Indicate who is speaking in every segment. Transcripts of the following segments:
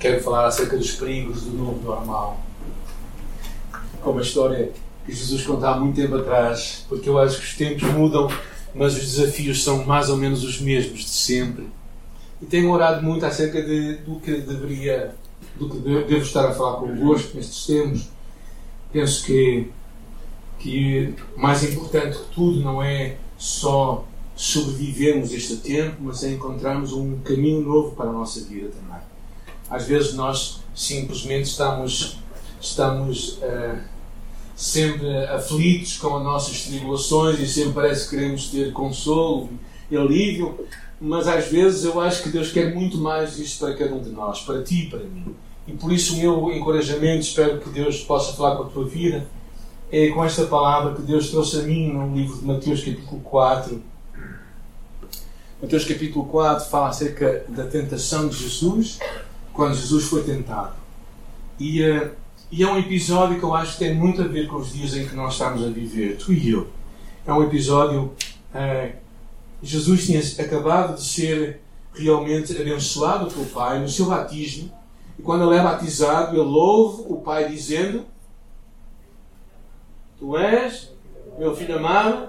Speaker 1: quero falar acerca dos perigos do novo normal. Como a história que Jesus contou há muito tempo atrás, porque eu acho que os tempos mudam, mas os desafios são mais ou menos os mesmos de sempre. E tenho orado muito acerca de, do que deveria, do que devo estar a falar convosco nestes tempos. Penso que, que mais importante que tudo não é só sobrevivermos este tempo, mas é encontrarmos um caminho novo para a nossa vida também. Às vezes nós simplesmente estamos, estamos uh, sempre aflitos com as nossas tribulações e sempre parece que queremos ter consolo e alívio, mas às vezes eu acho que Deus quer muito mais isto para cada um de nós, para ti e para mim. E por isso o meu encorajamento, espero que Deus possa falar com a tua vida, é com esta palavra que Deus trouxe a mim no livro de Mateus capítulo 4, Mateus capítulo 4 fala acerca da tentação de Jesus, quando Jesus foi tentado. E, uh, e, é um episódio que eu acho que tem muito a ver com os dias em que nós estamos a viver, tu e eu. É um episódio. Uh, Jesus tinha acabado de ser realmente abençoado pelo Pai no seu batismo. E quando ele é batizado, ele ouve o Pai dizendo: Tu és meu filho amado,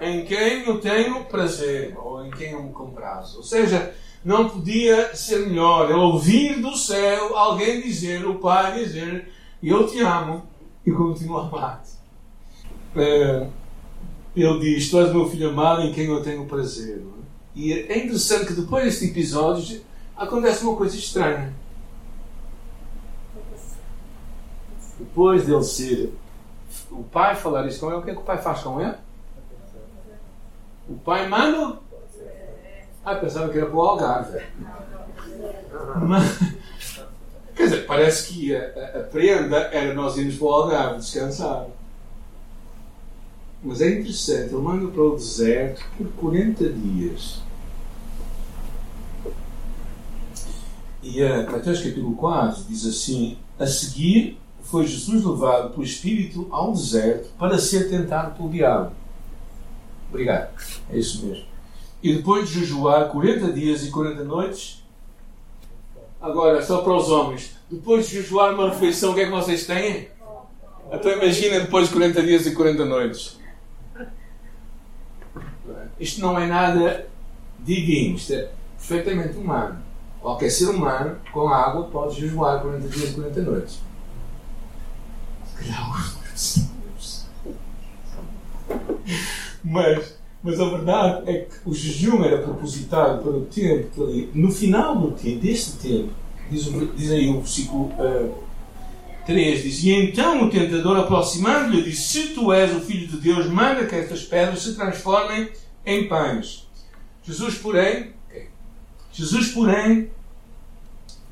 Speaker 1: em quem eu tenho prazer, ou em quem eu me comprazo. Ou seja, não podia ser melhor ele ouvir do céu alguém dizer, o Pai dizer, eu te amo e continuo a amar-te. É, ele diz, tu és meu filho amado em quem eu tenho prazer. É? E é interessante que depois deste episódio acontece uma coisa estranha. Depois dele ser o pai falar isso com ele, o que é que o pai faz com ele? O pai manda. Ah, pensava que era para o Algarve. Mas, quer dizer, parece que a, a, prenda era nós irmos para o Algarve descansar. Mas é interessante, ele manda para o deserto por 40 dias. E a Mateus capítulo 4 diz assim: A seguir foi Jesus levado pelo Espírito ao deserto para ser tentado pelo diabo. Obrigado. É isso mesmo. E depois de jejuar 40 dias e 40 noites, agora só para os homens, depois de jejuar uma refeição, o que é que vocês têm? Então imagina depois de 40 dias e 40 noites. Isto não é nada divino, isto é perfeitamente humano. Qualquer ser humano com água pode jejuar 40 dias e 40 noites. Mas, mas a verdade é que o jejum era propositado para o tempo que no final do tempo, deste tempo, diz, diz aí o versículo uh, 3, diz, e então o tentador aproximando-lhe disse, se tu és o Filho de Deus, manda que estas pedras se transformem em pães. Jesus, porém. Jesus, porém,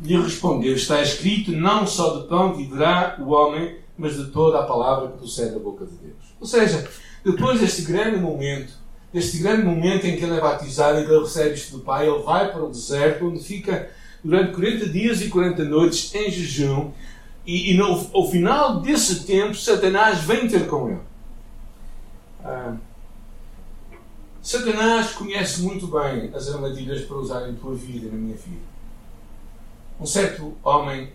Speaker 1: lhe respondeu, está escrito, não só de pão viverá o homem, mas de toda a palavra que procede da boca de Deus. Ou seja, depois deste grande momento, deste grande momento em que ele é batizado e que ele recebe isto do Pai, ele vai para o deserto, onde fica durante 40 dias e 40 noites em jejum, e, e no, ao final desse tempo, Satanás vem ter com ele. Ah, Satanás conhece muito bem as armadilhas para usar em tua vida e na minha vida. Um certo homem,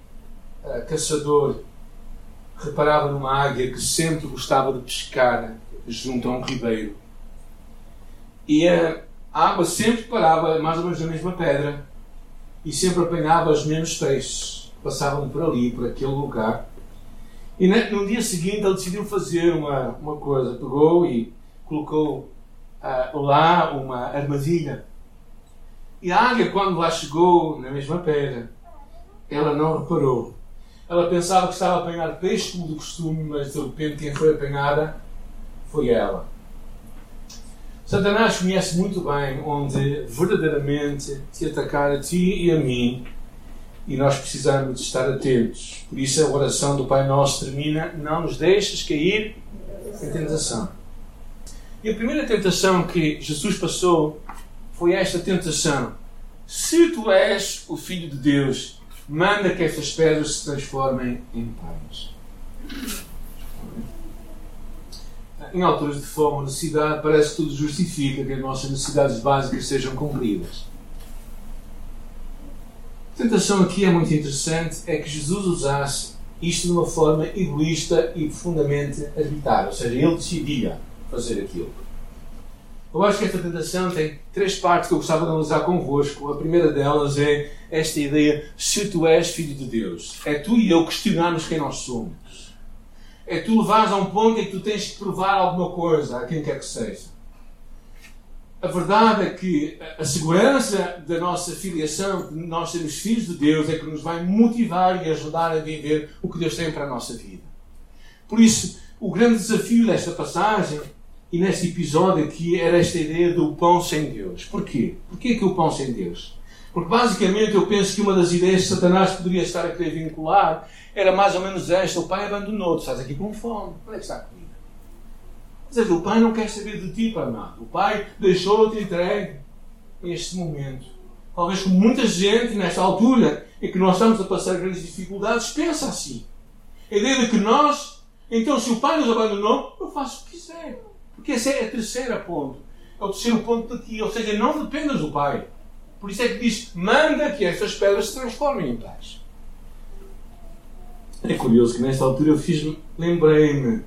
Speaker 1: ah, caçador, reparava numa águia que sempre gostava de pescar junto a um ribeiro. E a água sempre parava mais ou menos na mesma pedra e sempre apanhava os mesmos peixes passavam por ali, por aquele lugar. E no dia seguinte ele decidiu fazer uma, uma coisa. Pegou e colocou uh, lá uma armadilha. E a águia, quando lá chegou na mesma pedra, ela não reparou. Ela pensava que estava a apanhar peixe como de costume, mas de repente quem foi apanhada foi ela. Satanás conhece muito bem onde verdadeiramente te atacar a ti e a mim e nós precisamos estar atentos. Por isso a oração do Pai Nosso termina: Não nos deixes cair em tentação. E a primeira tentação que Jesus passou foi esta tentação: Se tu és o Filho de Deus, manda que estas pedras se transformem em pães em alturas de fome ou necessidade, parece que tudo justifica que as nossas necessidades básicas sejam cumpridas. A tentação aqui é muito interessante, é que Jesus usasse isto de uma forma egoísta e profundamente arbitrária, ou seja, ele decidia fazer aquilo. Eu acho que esta tentação tem três partes que eu gostava de analisar convosco. A primeira delas é esta ideia: se tu és filho de Deus, é tu e eu questionarmos quem nós somos. É tu levares a um ponto em que tu tens que provar alguma coisa a quem quer que seja. A verdade é que a segurança da nossa filiação, de nós sermos filhos de Deus, é que nos vai motivar e ajudar a viver o que Deus tem para a nossa vida. Por isso, o grande desafio desta passagem e neste episódio aqui era esta ideia do pão sem Deus. Porquê? Porquê que o pão sem Deus? Porque basicamente eu penso que uma das ideias que Satanás poderia estar a querer vincular era mais ou menos esta: o pai abandonou-te, estás aqui com fome, onde é que está a comida? Ou seja, o pai não quer saber de ti para nada. O pai deixou-te entregue neste momento. Talvez com muita gente, nesta altura em que nós estamos a passar grandes dificuldades, pensa assim. A ideia de que nós, então se o pai nos abandonou, eu faço o que quiser. Porque essa é a terceira ponto. É o terceiro ponto aqui. Ou seja, não dependas do Pai. Por isso é que diz: manda que estas pedras se transformem em paz. É curioso que nesta altura eu fiz, lembrei-me,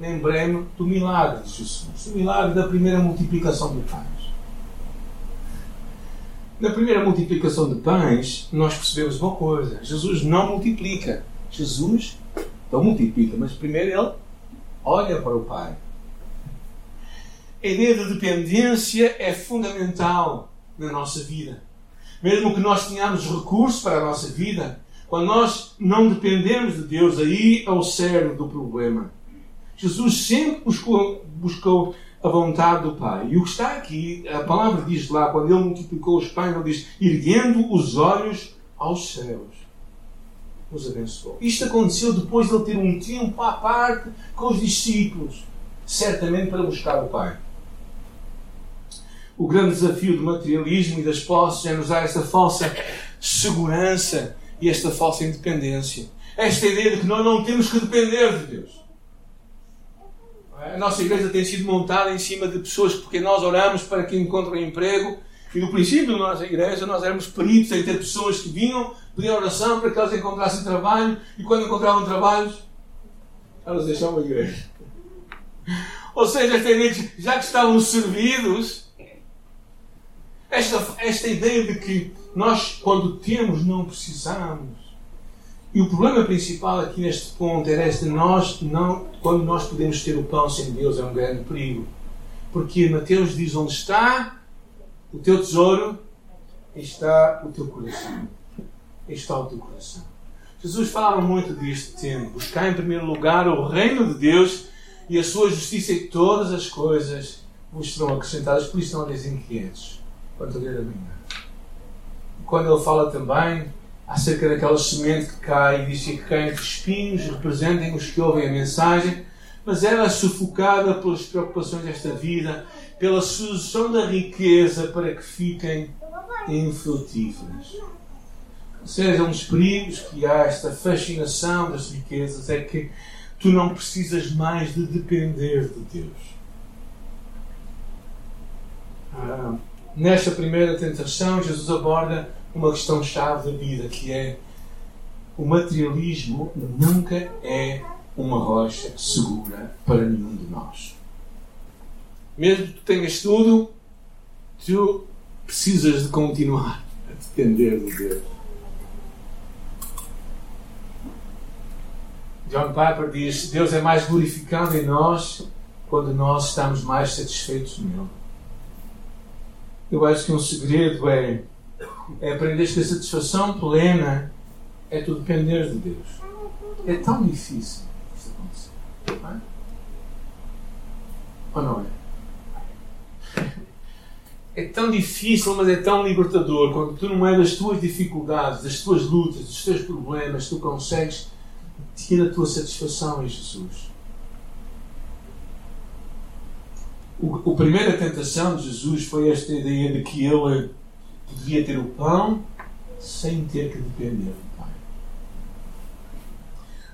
Speaker 1: lembrei-me do milagre de Jesus, do milagre da primeira multiplicação de pães. Na primeira multiplicação de pães, nós percebemos uma coisa: Jesus não multiplica. Jesus não multiplica, mas primeiro ele olha para o Pai. A ideia de dependência é fundamental na nossa vida. Mesmo que nós tenhamos recursos para a nossa vida, quando nós não dependemos de Deus, aí é o cerne do problema. Jesus sempre buscou, buscou a vontade do Pai. E o que está aqui, a palavra diz lá, quando ele multiplicou os pães, ele diz: erguendo os olhos aos céus. Os abençoou. Isto aconteceu depois de ele ter um tempo à parte com os discípulos, certamente para buscar o Pai. O grande desafio do materialismo e das posses é nos dar essa falsa segurança e esta falsa independência. Esta ideia de que nós não temos que depender de Deus. A nossa igreja tem sido montada em cima de pessoas porque nós oramos para que encontrem emprego. E no princípio da nossa igreja nós éramos peritos em ter pessoas que vinham pedir oração para que elas encontrassem trabalho e quando encontravam trabalhos elas deixavam a igreja. Ou seja, esta de já que estavam servidos, esta, esta ideia de que nós, quando temos, não precisamos. E o problema principal aqui neste ponto era este: nós não, quando nós podemos ter o pão sem Deus, é um grande perigo. Porque Mateus diz: onde está o teu tesouro, está o teu coração. Está o teu coração. Jesus falava muito disto tempo. Buscar em primeiro lugar o reino de Deus e a sua justiça e todas as coisas vos serão acrescentadas. Por isso não andeis inquietos quanto a minha. Quando ele fala também acerca daquela semente que cai, diz que cai entre espinhos, representem os que ouvem a mensagem, mas ela é sufocada pelas preocupações desta vida, pela sucessão da riqueza para que fiquem infrutíferas. Ou seja, um dos perigos que há esta fascinação das riquezas é que tu não precisas mais de depender de Deus. Ah, Nesta primeira tentação, Jesus aborda uma questão-chave da vida, que é o materialismo nunca é uma rocha segura para nenhum de nós. Mesmo que tenhas tudo, tu precisas de continuar a depender de Deus. John Piper diz: Deus é mais glorificado em nós quando nós estamos mais satisfeitos nele. Eu acho que um segredo é, é aprender que a satisfação plena é tu depender de Deus. É tão difícil isso acontecer. Não é? Ou não é? É tão difícil, mas é tão libertador quando tu, no meio das tuas dificuldades, das tuas lutas, dos teus problemas, tu consegues ter a tua satisfação em Jesus. O, a primeira tentação de Jesus foi esta ideia de que ele podia ter o pão sem ter que depender do Pai.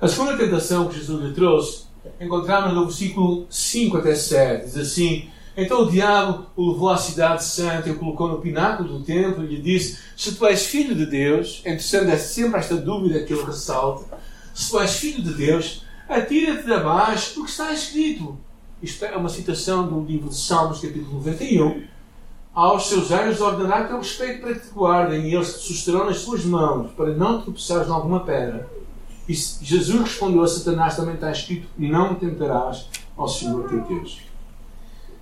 Speaker 1: A segunda tentação que Jesus lhe trouxe encontramos no versículo 5 até 7. Diz assim: Então o diabo o levou à cidade santa e o colocou no pináculo do templo e lhe disse: Se tu és filho de Deus, interessante é sempre esta dúvida que ele ressalta: se tu és filho de Deus, atira-te de abaixo, porque está escrito. Isto é uma citação do livro de Salmos, capítulo 91. Aos seus anjos ordenar teu respeito para que te guardem, e eles te susterão nas tuas mãos, para não tropeçares em alguma pedra. E Jesus respondeu a Satanás: também está escrito: Não tentarás ao Senhor teu Deus.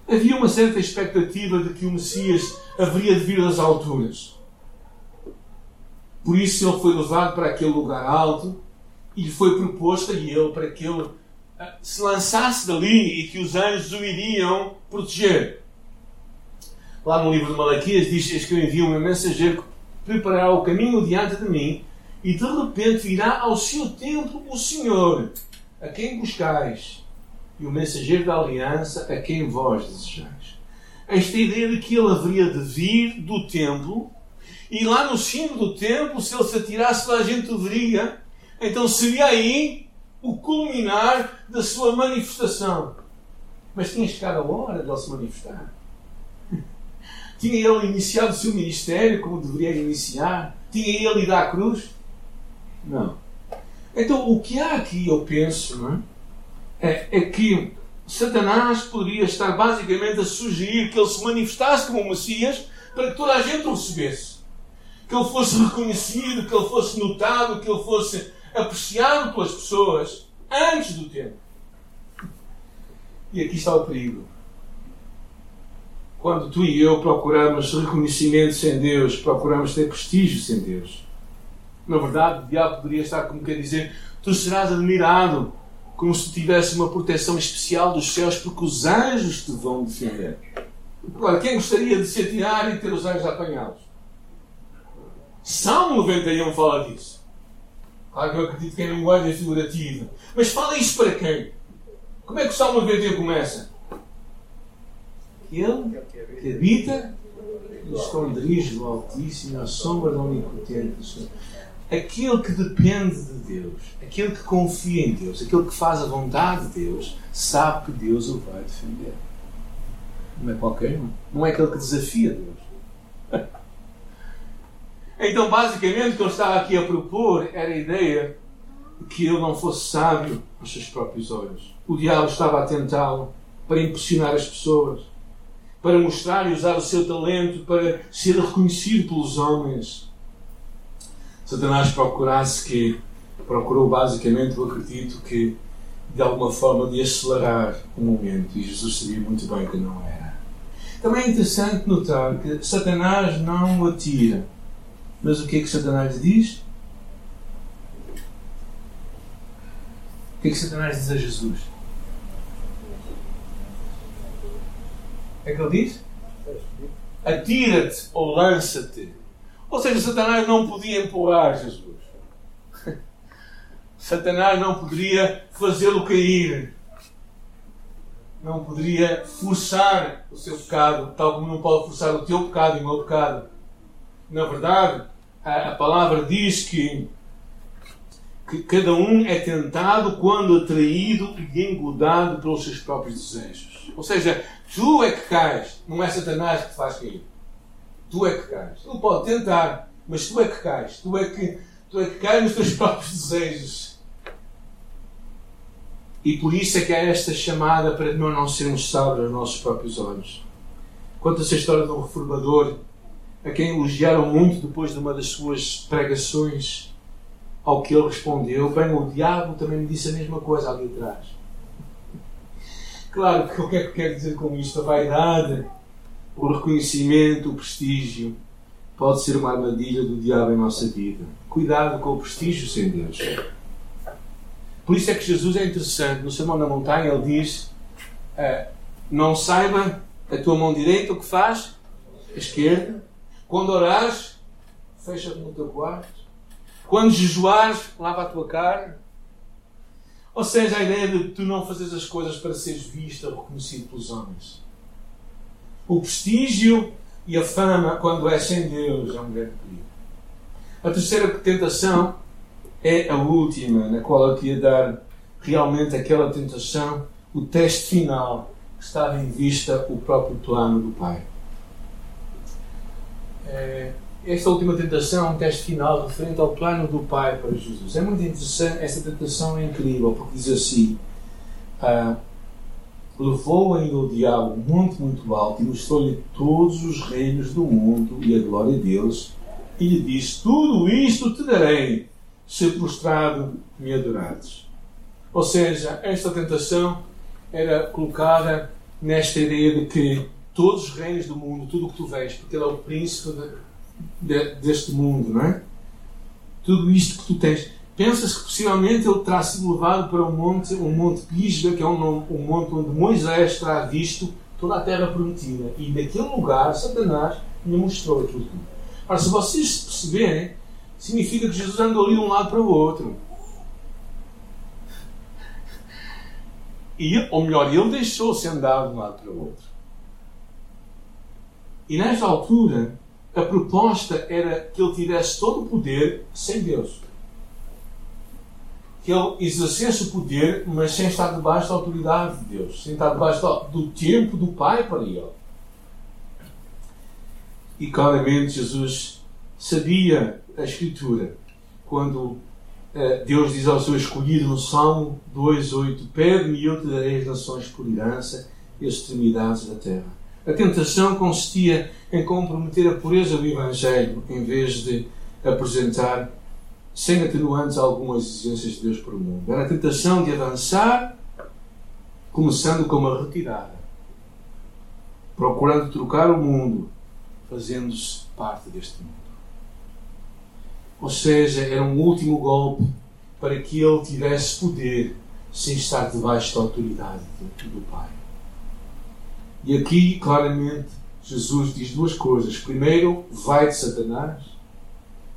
Speaker 1: Havia uma certa expectativa de que o Messias haveria de vir das alturas. Por isso ele foi levado para aquele lugar alto e lhe foi proposto a ele para que ele se lançasse dali e que os anjos o iriam proteger. Lá no livro de Malaquias diz que eu envio um mensageiro que preparará o caminho diante de mim e de repente virá ao seu templo o Senhor, a quem buscais, e o mensageiro da aliança, a quem vós desejais. Esta ideia de que ele haveria de vir do templo e lá no cimo do templo, se ele se atirasse, toda a gente o veria então seria aí o culminar da sua manifestação. Mas tinha chegado a hora de ele se manifestar. Tinha ele iniciado o seu ministério como deveria iniciar? Tinha ele ido à cruz? Não. Então, o que há aqui, eu penso, é? é, é que Satanás poderia estar basicamente a sugerir que ele se manifestasse como Messias para que toda a gente o recebesse. Que ele fosse reconhecido, que ele fosse notado, que ele fosse apreciado pelas pessoas antes do tempo. E aqui está o perigo. Quando tu e eu procuramos reconhecimento sem Deus, procuramos ter prestígio sem Deus. Na verdade, o diabo poderia estar como quer dizer: tu serás admirado, como se tivesse uma proteção especial dos céus, porque os anjos te vão defender. Agora, quem gostaria de se atirar e ter os anjos apanhados? Salmo 91 fala disso. Claro que eu acredito que é linguagem figurativa. Mas fala isso para quem? Como é que o Salmo 91 começa? Ele que habita no esconderijo do Altíssimo, à sombra da Onipotente do Senhor. Aquele que depende de Deus, aquele que confia em Deus, aquele que faz a vontade de Deus, sabe que Deus o vai defender. Não é qualquer um. Não é aquele que desafia Deus. Então, basicamente, o que ele estava aqui a propor era a ideia de que ele não fosse sábio aos seus próprios olhos. O diabo estava a tentá-lo para impressionar as pessoas, para mostrar e usar o seu talento para ser reconhecido pelos homens. Satanás procurasse que, procurou basicamente, eu acredito que de alguma forma de acelerar o momento e Jesus sabia muito bem que não era. Também é interessante notar que Satanás não atira mas o que é que Satanás diz? O que é que Satanás diz a Jesus? É que ele diz? Atira-te ou lança-te. Ou seja, Satanás não podia empurrar Jesus. Satanás não poderia fazê-lo cair. Não poderia forçar o seu pecado, tal como não pode forçar o teu pecado e o meu pecado. Na verdade, a, palavra diz que, que cada um é tentado quando atraído e engodado pelos seus próprios desejos. Ou seja, tu é que cais, não é Satanás que te faz cair. Tu é que cais. Ele pode tentar, mas tu é que cais. Tu é que, tu é que cais nos teus próprios desejos. E por isso é que há esta chamada para nós não sermos sábios aos nossos próprios olhos. Conta-se a história de um reformador a quem elogiaram muito depois de uma das suas pregações, ao que ele respondeu: Bem, o diabo também me disse a mesma coisa ali atrás. Claro que o que é que eu quero dizer com isto? A vaidade, o reconhecimento, o prestígio pode ser uma armadilha do diabo em nossa vida. Cuidado com o prestígio sem Deus. Por isso é que Jesus é interessante. No Sermão na Montanha ele diz: ah, Não saiba a tua mão direita o que faz, a esquerda, quando orares, fecha-te no teu quarto. Quando jejuares, lava a tua carne. Ou seja, a ideia de tu não fazeres as coisas para seres visto ou reconhecido pelos homens. O prestígio e a fama, quando é sem Deus, é um grande perigo. A terceira tentação é a última, na qual eu queria dar realmente aquela tentação, o teste final, estava em vista o próprio plano do Pai. É, esta última tentação é um teste final referente ao plano do Pai para Jesus. É muito interessante, esta tentação é incrível, porque diz assim: ah, levou ainda o diabo muito, muito alto e mostrou-lhe todos os reinos do mundo e a glória deles, e lhe disse: Tudo isto te darei, se prostrado me adorares. Ou seja, esta tentação era colocada nesta ideia de que todos os reinos do mundo, tudo o que tu vês, porque ele é o príncipe de, de, deste mundo, não é? Tudo isto que tu tens. Pensas que possivelmente ele terá sido levado para um monte, um monte Pisga, que é um, um monte onde Moisés terá visto toda a terra prometida. E naquele lugar, Satanás lhe mostrou aquilo tudo. Ora, se vocês perceberem, significa que Jesus andou ali de um lado para o outro. E, ou melhor, ele deixou-se andar de um lado para o outro. E nesta altura, a proposta era que ele tivesse todo o poder sem Deus. Que ele exercesse o poder, mas sem estar debaixo da autoridade de Deus, sem estar debaixo do tempo do Pai para ele. E claramente Jesus sabia a Escritura quando eh, Deus diz ao seu escolhido no Salmo 2,8: Pede-me e eu te darei as nações por herança e as extremidades da terra. A tentação consistia em comprometer a pureza do Evangelho em vez de apresentar, sem atenuantes, algumas exigências de Deus para o mundo. Era a tentação de avançar, começando com uma retirada, procurando trocar o mundo, fazendo-se parte deste mundo. Ou seja, era um último golpe para que ele tivesse poder sem estar debaixo da autoridade do Pai. E aqui, claramente, Jesus diz duas coisas. Primeiro, vai de Satanás.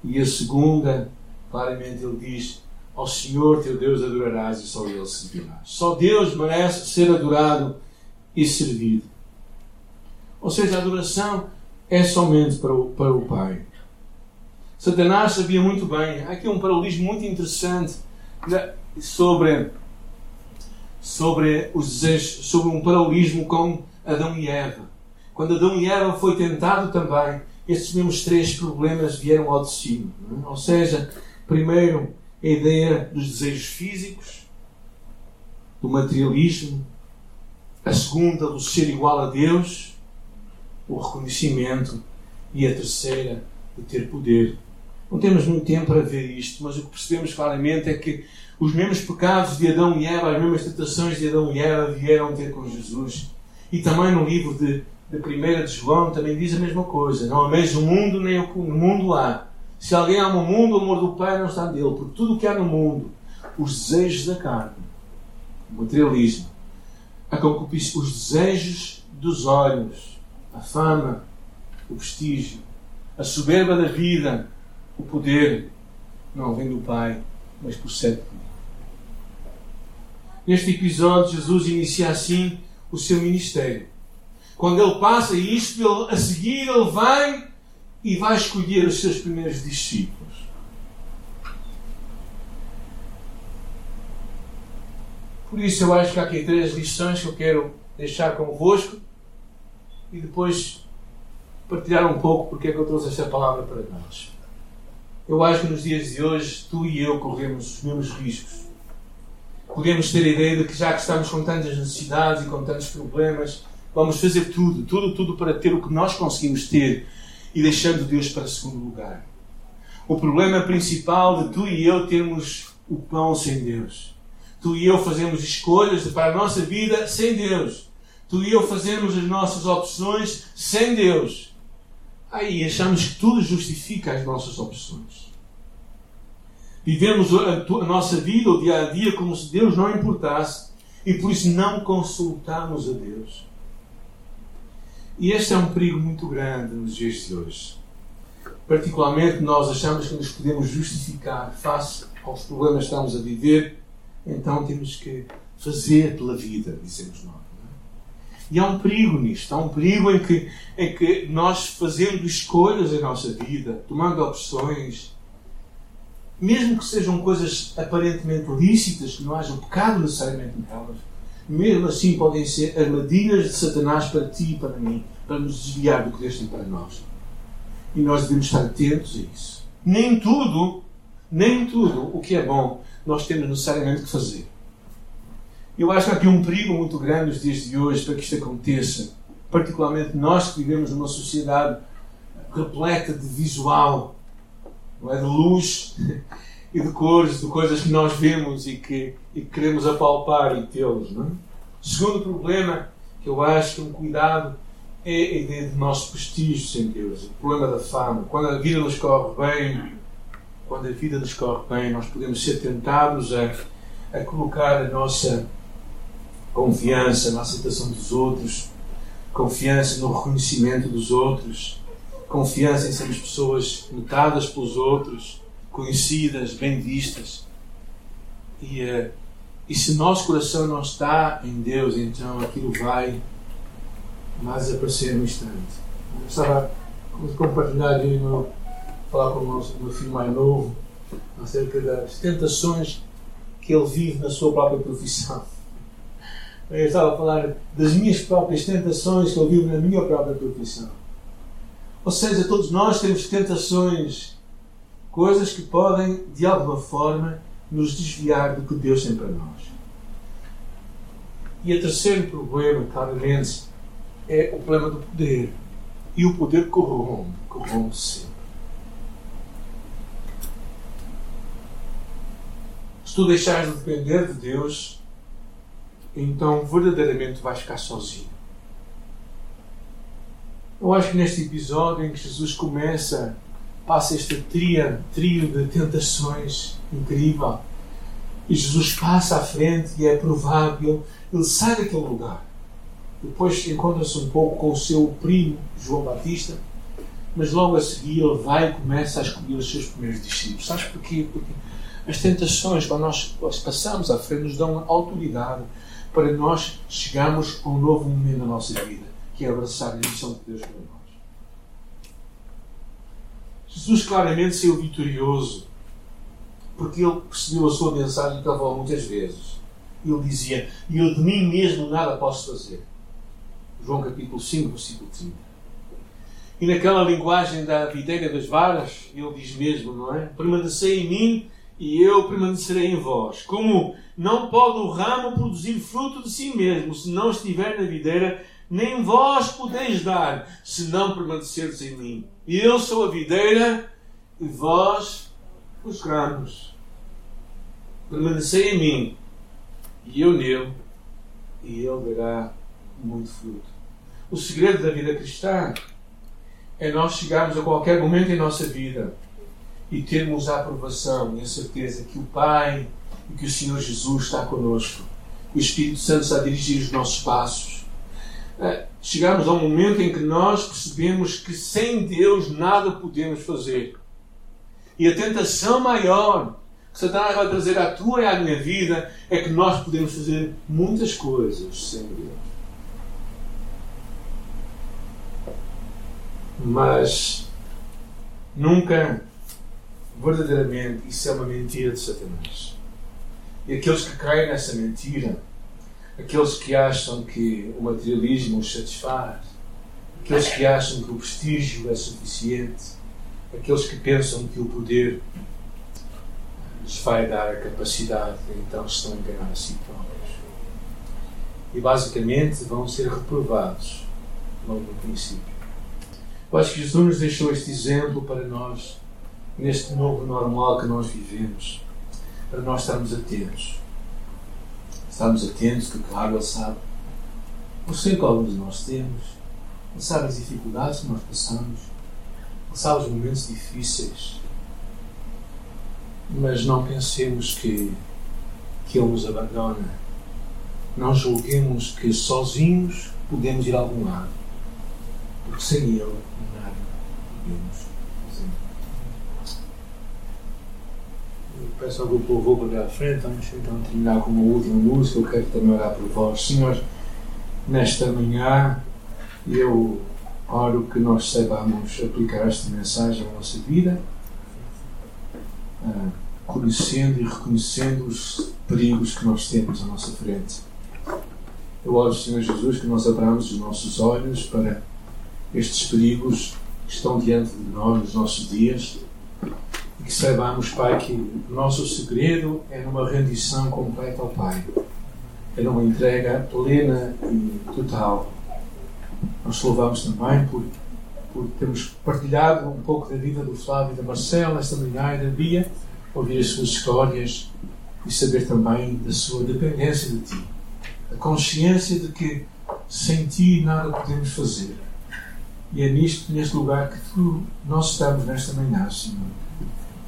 Speaker 1: E a segunda, claramente, ele diz: Ao Senhor teu Deus adorarás e só Ele servirás. Só Deus merece ser adorado e servido. Ou seja, a adoração é somente para o, para o Pai. Satanás sabia muito bem. Há aqui um paralelismo muito interessante sobre, sobre os desejos, sobre um paralelismo com Adão e Eva. Quando Adão e Eva foi tentado também, estes mesmos três problemas vieram ao de cima. Ou seja, primeiro, a ideia dos desejos físicos, do materialismo, a segunda, do ser igual a Deus, o reconhecimento, e a terceira, de ter poder. Não temos muito tempo para ver isto, mas o que percebemos claramente é que os mesmos pecados de Adão e Eva, as mesmas tentações de Adão e Eva vieram ter com Jesus e também no livro de, de 1 de João também diz a mesma coisa. Não ameis o mundo, nem o que no mundo há. Se alguém ama o mundo, o amor do Pai não está nele. Porque tudo o que há no mundo, os desejos da carne, o materialismo, a concupiscência, os desejos dos olhos, a fama, o prestígio, a soberba da vida, o poder, não vem do Pai, mas procede de mim. Neste episódio, Jesus inicia assim o seu ministério. Quando ele passa isto, a seguir ele vai e vai escolher os seus primeiros discípulos. Por isso eu acho que há aqui três lições que eu quero deixar convosco e depois partilhar um pouco porque é que eu trouxe esta palavra para nós. Eu acho que nos dias de hoje tu e eu corremos os mesmos riscos podemos ter a ideia de que já que estamos com tantas necessidades e com tantos problemas, vamos fazer tudo, tudo, tudo para ter o que nós conseguimos ter e deixando Deus para segundo lugar. O problema principal de tu e eu termos o pão sem Deus. Tu e eu fazemos escolhas para a nossa vida sem Deus. Tu e eu fazemos as nossas opções sem Deus. Aí achamos que tudo justifica as nossas opções. Vivemos a, a nossa vida, o dia a dia, como se Deus não importasse e por isso não consultamos a Deus. E este é um perigo muito grande nos dias de hoje. Particularmente nós achamos que nos podemos justificar face aos problemas que estamos a viver, então temos que fazer pela vida, dizemos nós. É? E há um perigo nisto, há um perigo em que, em que nós fazendo escolhas em nossa vida, tomando opções, mesmo que sejam coisas aparentemente lícitas, que não haja pecado necessariamente nelas, mesmo assim podem ser armadilhas de Satanás para ti e para mim, para nos desviar do que Deus tem para nós. E nós devemos estar atentos a isso. Nem tudo, nem tudo o que é bom nós temos necessariamente que fazer. Eu acho que há aqui um perigo muito grande nos dias de hoje para que isto aconteça. Particularmente nós que vivemos numa sociedade repleta de visual, é? de luz e de cores, de coisas que nós vemos e que, e que queremos apalpar e tê-los. É? Segundo problema que eu acho que um cuidado é a ideia de nosso prestígio sem Deus, o problema da fama. Quando a vida nos corre bem, quando a vida nos corre bem, nós podemos ser tentados a, a colocar a nossa confiança na aceitação dos outros, confiança no reconhecimento dos outros, confiança em sermos pessoas notadas pelos outros, conhecidas, bem vistas. E, uh, e se nosso coração não está em Deus, então aquilo vai mais aparecer no instante. Eu estava a compartilhar e falar com o nosso, meu filho mais novo acerca das tentações que ele vive na sua própria profissão. Eu estava a falar das minhas próprias tentações que eu vivo na minha própria profissão. Ou seja, todos nós temos tentações, coisas que podem, de alguma forma, nos desviar do que Deus tem para nós. E o terceiro problema, claramente, é o problema do poder. E o poder corrompe, corrompe sempre. Se tu deixares de depender de Deus, então verdadeiramente vais ficar sozinho. Eu acho que neste episódio em que Jesus começa, passa este tria, trio de tentações incrível, e Jesus passa à frente e é provável, ele sai daquele lugar. Depois encontra-se um pouco com o seu primo, João Batista, mas logo a seguir ele vai e começa a escolher os seus primeiros discípulos. Sabes porquê? Porque as tentações, quando nós passamos à frente, nos dão autoridade para nós chegarmos a um novo momento na nossa vida, que é abraçar a missão de Deus para nós. Jesus claramente saiu vitorioso, porque ele percebeu a sua mensagem que ele muitas vezes. Ele dizia: eu de mim mesmo nada posso fazer. João capítulo 5, versículo 30. E naquela linguagem da videira das varas, ele diz mesmo, não é? Permanecei em mim e eu permanecerei em vós. Como não pode o ramo produzir fruto de si mesmo, se não estiver na videira, nem vós podeis dar, se não permanecerdes em mim. E eu sou a videira, e vós os ramos. Permanecei em mim, e eu nele, e ele dará muito fruto. O segredo da vida cristã é nós chegarmos a qualquer momento em nossa vida e termos a aprovação e a certeza que o Pai e que o Senhor Jesus está conosco, o Espírito Santo está a dirigir os nossos passos. Eh, chegamos a um momento em que nós percebemos que sem Deus nada podemos fazer. E a tentação maior que Satanás vai trazer à tua e à minha vida é que nós podemos fazer muitas coisas sem Deus. Mas nunca verdadeiramente isso é uma mentira de Satanás. E aqueles que caem nessa mentira, aqueles que acham que o materialismo os satisfaz, aqueles que acham que o prestígio é suficiente, aqueles que pensam que o poder lhes vai dar a capacidade, então estão a enganar a si próprios. E basicamente vão ser reprovados logo no princípio. Eu acho que Jesus nos deixou este exemplo para nós neste novo normal que nós vivemos, para nós estarmos atentos. Estarmos atentos, que claro, Ele sabe o sei que alguns de nós temos, Ele sabe as dificuldades que nós passamos, Ele sabe os momentos difíceis, mas não pensemos que, que Ele nos abandona. Não julguemos que sozinhos podemos ir a algum lado, porque sem Ele nada podemos. Peço ao grupo louvor para à frente, vamos então terminar com uma última música. Eu quero também orar por vós, Senhor, nesta manhã. Eu oro que nós saibamos aplicar esta mensagem à nossa vida, conhecendo e reconhecendo os perigos que nós temos à nossa frente. Eu oro, Senhor Jesus, que nós abramos os nossos olhos para estes perigos que estão diante de nós nos nossos dias que saibamos, Pai, que o nosso segredo é numa rendição completa ao Pai, é numa entrega plena e total. Nós louvamos também por, por termos partilhado um pouco da vida do Flávio e da Marcela esta manhã e da Bia, ouvir as suas histórias e saber também da sua dependência de Ti. A consciência de que sem Ti nada podemos fazer e é nisto, neste lugar, que tu, nós estamos nesta manhã, Senhor.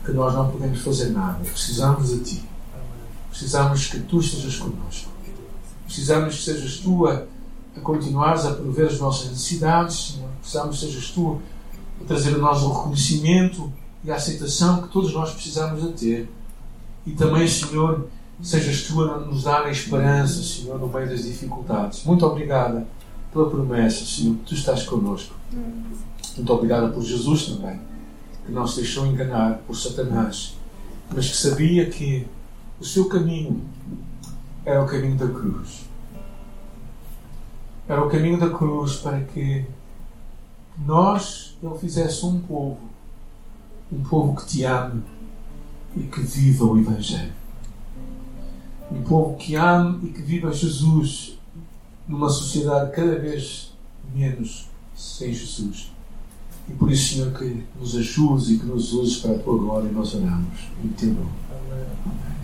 Speaker 1: Que nós não podemos fazer nada. Precisamos de Ti. Precisamos que Tu estejas connosco. Precisamos que sejas Tu a, a continuares a prover as nossas necessidades, Senhor. Precisamos que sejas Tu a trazer a nós o reconhecimento e a aceitação que todos nós precisamos de ter. E também, Senhor, sejas Tu a nos dar a esperança, Senhor, no meio das dificuldades. Muito obrigada pela promessa, Senhor, que Tu estás connosco. Muito obrigada por Jesus também, que não se deixou enganar por Satanás, mas que sabia que o seu caminho era o caminho da cruz. Era o caminho da cruz para que nós, Ele fizesse um povo, um povo que te ame e que viva o Evangelho. Um povo que ame e que viva Jesus numa sociedade cada vez menos sem Jesus. E por isso, Senhor, que nos ajudes e que nos uses para a tua glória, nós oramos. Em teu nome. Amém.